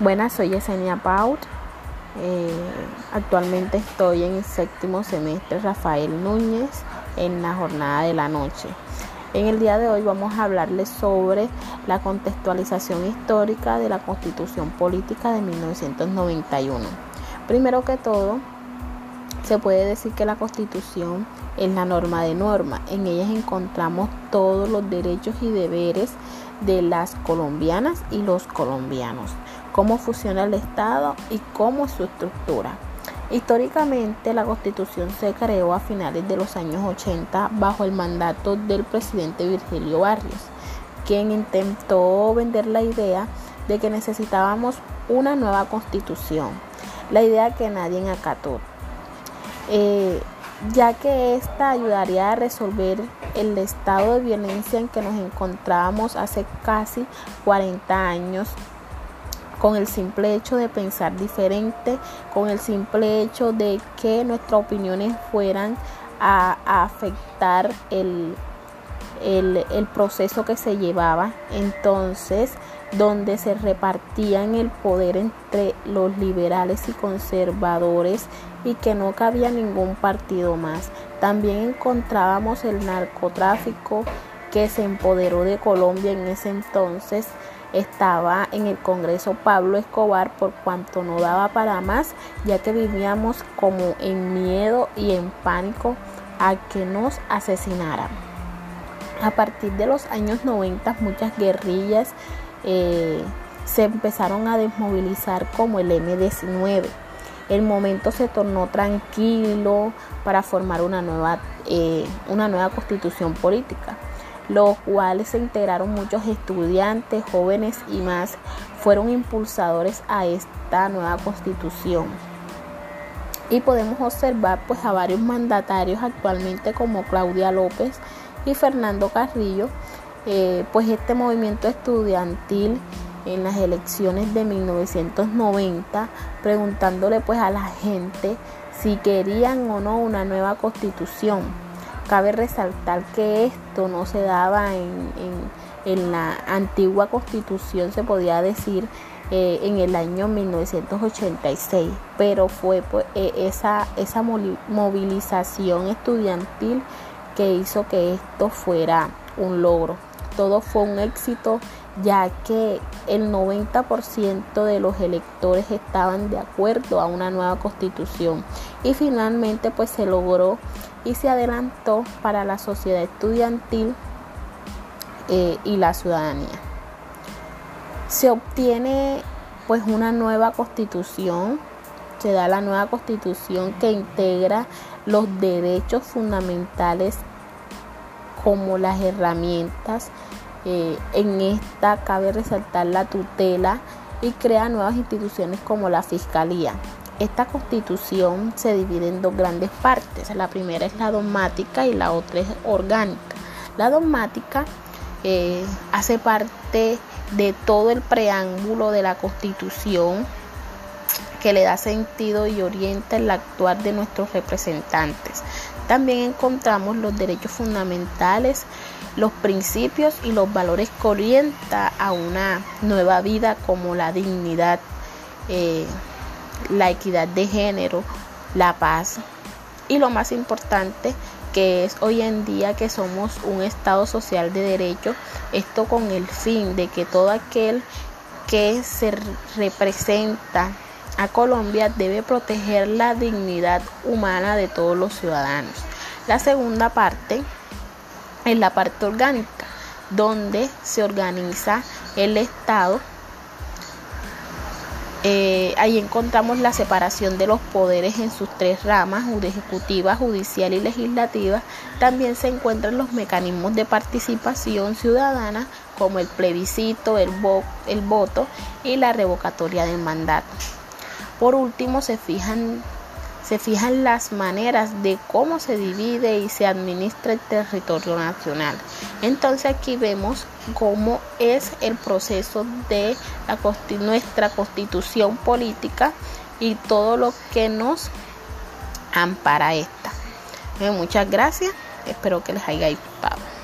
Buenas, soy Yesenia Paut. Eh, actualmente estoy en el séptimo semestre Rafael Núñez en la jornada de la noche. En el día de hoy vamos a hablarles sobre la contextualización histórica de la Constitución Política de 1991. Primero que todo, se puede decir que la Constitución es la norma de norma. En ella encontramos todos los derechos y deberes de las colombianas y los colombianos cómo funciona el Estado y cómo es su estructura. Históricamente la constitución se creó a finales de los años 80 bajo el mandato del presidente Virgilio Barrios, quien intentó vender la idea de que necesitábamos una nueva constitución, la idea que nadie acató, eh, ya que esta ayudaría a resolver el estado de violencia en que nos encontrábamos hace casi 40 años con el simple hecho de pensar diferente, con el simple hecho de que nuestras opiniones fueran a, afectar el, el, proceso que se llevaba. Entonces, donde se repartían el poder entre los liberales y conservadores y que no cabía ningún partido más. También encontrábamos el narcotráfico que se empoderó de Colombia en ese entonces estaba en el Congreso Pablo Escobar por cuanto no daba para más, ya que vivíamos como en miedo y en pánico a que nos asesinaran. A partir de los años 90 muchas guerrillas eh, se empezaron a desmovilizar como el M19. El momento se tornó tranquilo para formar una nueva, eh, una nueva constitución política los cuales se integraron muchos estudiantes, jóvenes y más, fueron impulsadores a esta nueva constitución. Y podemos observar pues a varios mandatarios actualmente como Claudia López y Fernando Carrillo, eh, pues este movimiento estudiantil en las elecciones de 1990, preguntándole pues a la gente si querían o no una nueva constitución Cabe resaltar que esto no se daba en, la antigua constitución, se podía decir, eh, en el año 1986, pero fue pues, e, esa, esa movilización estudiantil que hizo que esto fuera un logro. Todo fue un éxito ya que el 90% de los electores estaban de acuerdo a una nueva constitución y finalmente pues se logró y se adelantó para la sociedad estudiantil eh, y la ciudadanía. Se obtiene pues una nueva constitución, se da la nueva constitución que integra los derechos fundamentales como las herramientas. Eh, en esta cabe resaltar la tutela y crea nuevas instituciones como la fiscalía. Esta constitución se divide en dos grandes partes. La primera es la dogmática y la otra es orgánica. La dogmática eh, hace parte de todo el preámbulo de la constitución que le da sentido y orienta el actuar de nuestros representantes. También encontramos los derechos fundamentales, los principios y los valores que orientan a una nueva vida como la dignidad. Eh, la equidad de género, la paz y lo más importante que es hoy en día que somos un Estado social de derecho, esto con el fin de que todo aquel que se representa a Colombia debe proteger la dignidad humana de todos los ciudadanos. La segunda parte es la parte orgánica, donde se organiza el Estado eh, ahí encontramos la separación de los poderes en sus tres ramas, ejecutiva, judicial y legislativa. También se encuentran los mecanismos de participación ciudadana como el plebiscito, el, el voto y la revocatoria del mandato. Por último, se fijan se fijan las maneras de cómo se divide y se administra el territorio nacional. Entonces aquí vemos cómo es el proceso de nuestra constitución política y todo lo que nos ampara esta. muchas gracias, espero que les haya gustado.